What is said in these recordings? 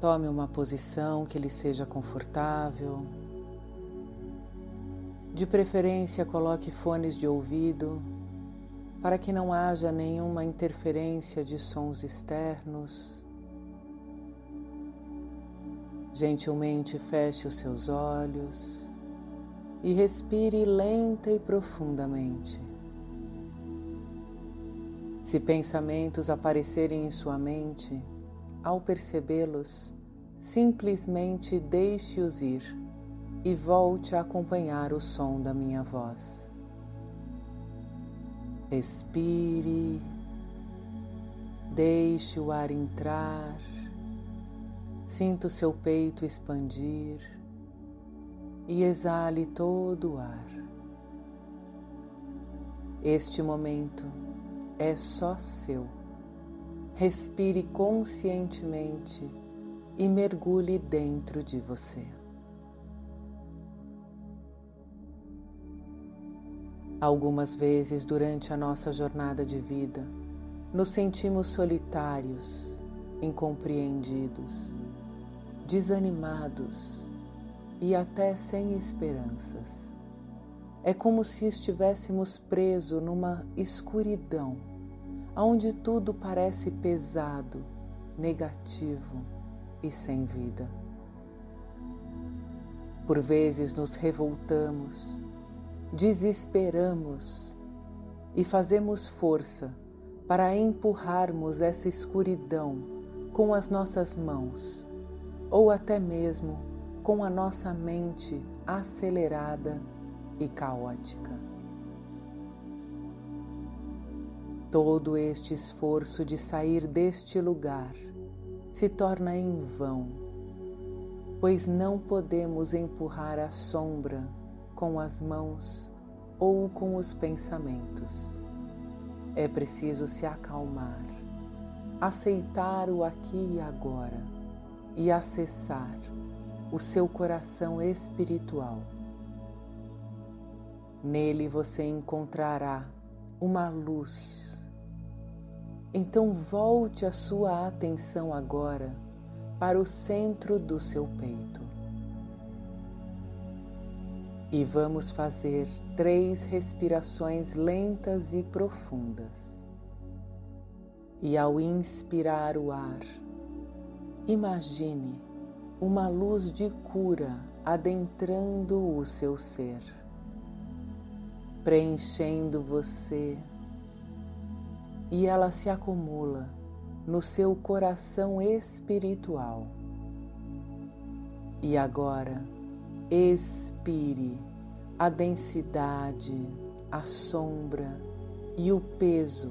Tome uma posição que lhe seja confortável. De preferência, coloque fones de ouvido para que não haja nenhuma interferência de sons externos. Gentilmente feche os seus olhos e respire lenta e profundamente. Se pensamentos aparecerem em sua mente, ao percebê-los, simplesmente deixe-os ir e volte a acompanhar o som da minha voz. Respire, deixe o ar entrar, sinta o seu peito expandir e exale todo o ar. Este momento é só seu. Respire conscientemente e mergulhe dentro de você. Algumas vezes durante a nossa jornada de vida, nos sentimos solitários, incompreendidos, desanimados e até sem esperanças. É como se estivéssemos presos numa escuridão, onde tudo parece pesado, negativo e sem vida. Por vezes nos revoltamos, desesperamos e fazemos força para empurrarmos essa escuridão com as nossas mãos ou até mesmo com a nossa mente acelerada e caótica. Todo este esforço de sair deste lugar se torna em vão, pois não podemos empurrar a sombra com as mãos ou com os pensamentos. É preciso se acalmar, aceitar o aqui e agora e acessar o seu coração espiritual. Nele você encontrará uma luz. Então volte a sua atenção agora para o centro do seu peito e vamos fazer três respirações lentas e profundas. E ao inspirar o ar, imagine uma luz de cura adentrando o seu ser, preenchendo você, e ela se acumula no seu coração espiritual. E agora, Expire a densidade, a sombra e o peso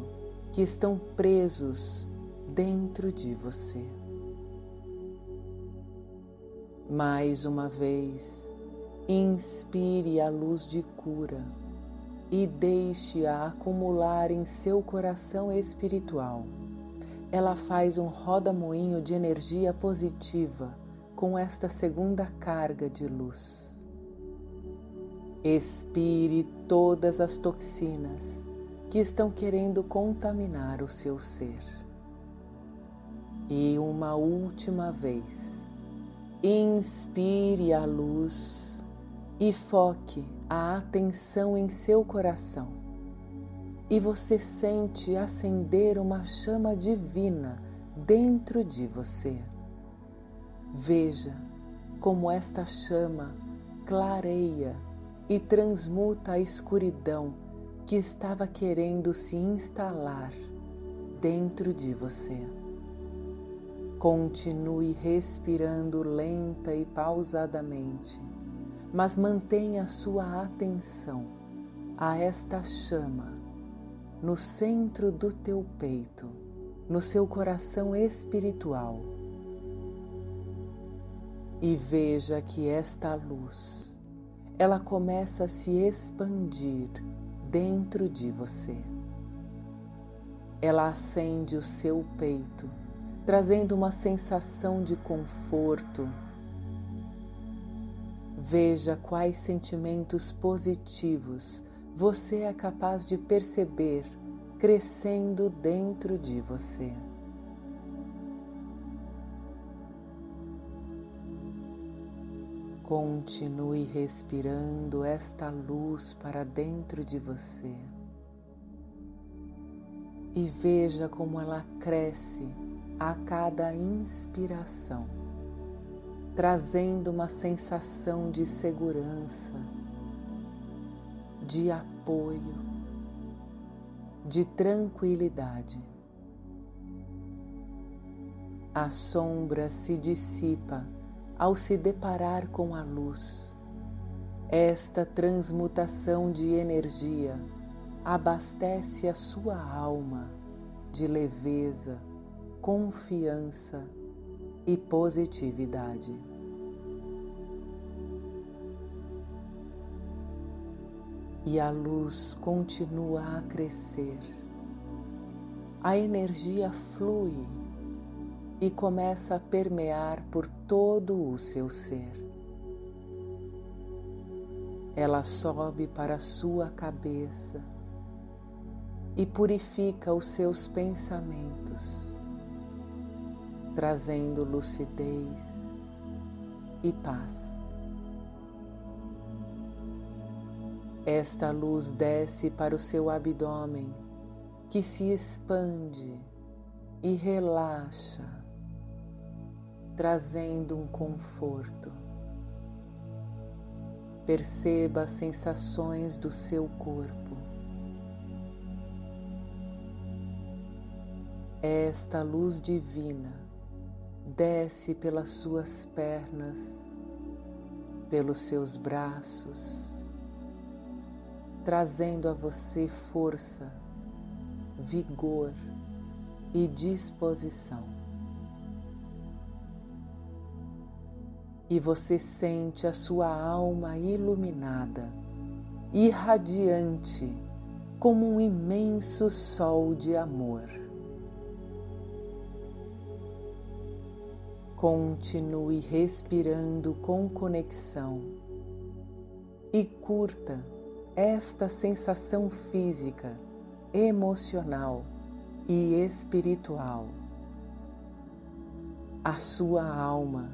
que estão presos dentro de você. Mais uma vez, inspire a luz de cura e deixe-a acumular em seu coração espiritual. Ela faz um roda-moinho de energia positiva com esta segunda carga de luz. Expire todas as toxinas que estão querendo contaminar o seu ser. E uma última vez, inspire a luz e foque a atenção em seu coração. E você sente acender uma chama divina dentro de você. Veja como esta chama clareia e transmuta a escuridão que estava querendo se instalar dentro de você. Continue respirando lenta e pausadamente, mas mantenha sua atenção a esta chama no centro do teu peito, no seu coração espiritual e veja que esta luz, ela começa a se expandir dentro de você. Ela acende o seu peito, trazendo uma sensação de conforto. Veja quais sentimentos positivos você é capaz de perceber crescendo dentro de você. Continue respirando esta luz para dentro de você e veja como ela cresce a cada inspiração, trazendo uma sensação de segurança, de apoio, de tranquilidade. A sombra se dissipa ao se deparar com a luz. Esta transmutação de energia abastece a sua alma de leveza, confiança e positividade. E a luz continua a crescer. A energia flui e começa a permear por todo o seu ser. Ela sobe para a sua cabeça e purifica os seus pensamentos, trazendo lucidez e paz. Esta luz desce para o seu abdômen, que se expande e relaxa trazendo um conforto. Perceba as sensações do seu corpo. Esta luz divina desce pelas suas pernas, pelos seus braços, trazendo a você força, vigor e disposição. e você sente a sua alma iluminada, irradiante, como um imenso sol de amor. Continue respirando com conexão e curta esta sensação física, emocional e espiritual. A sua alma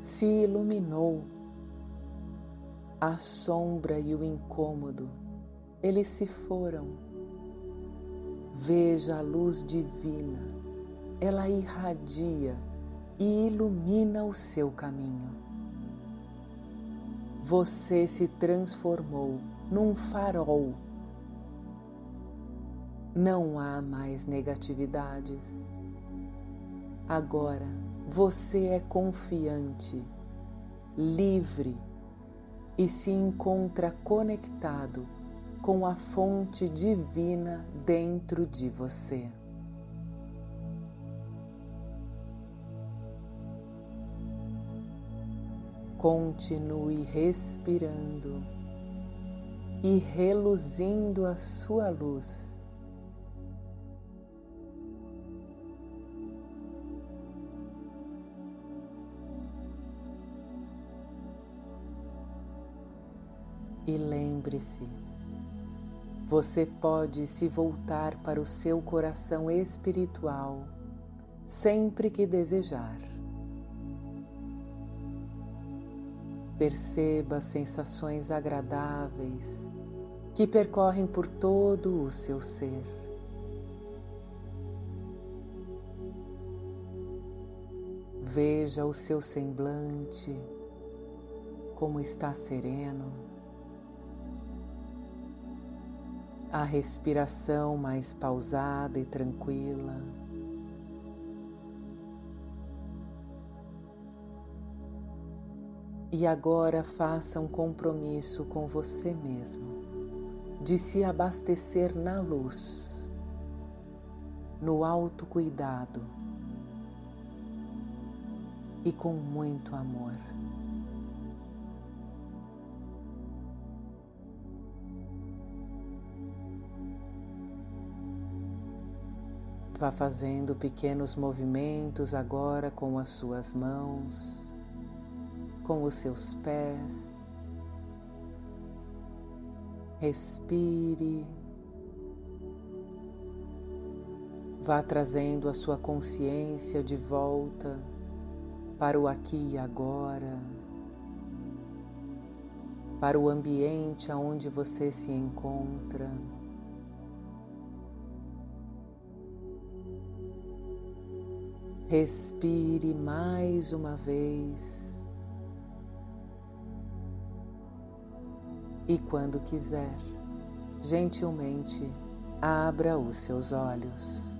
se iluminou. A sombra e o incômodo, eles se foram. Veja a luz divina, ela irradia e ilumina o seu caminho. Você se transformou num farol. Não há mais negatividades. Agora, você é confiante, livre e se encontra conectado com a fonte divina dentro de você. Continue respirando e reluzindo a sua luz E lembre-se, você pode se voltar para o seu coração espiritual sempre que desejar. Perceba sensações agradáveis que percorrem por todo o seu ser. Veja o seu semblante, como está sereno. a respiração mais pausada e tranquila. E agora faça um compromisso com você mesmo de se abastecer na luz, no autocuidado e com muito amor. Vá fazendo pequenos movimentos agora com as suas mãos, com os seus pés. Respire. Vá trazendo a sua consciência de volta para o aqui e agora. para o ambiente aonde você se encontra. Respire mais uma vez. E quando quiser, gentilmente abra os seus olhos.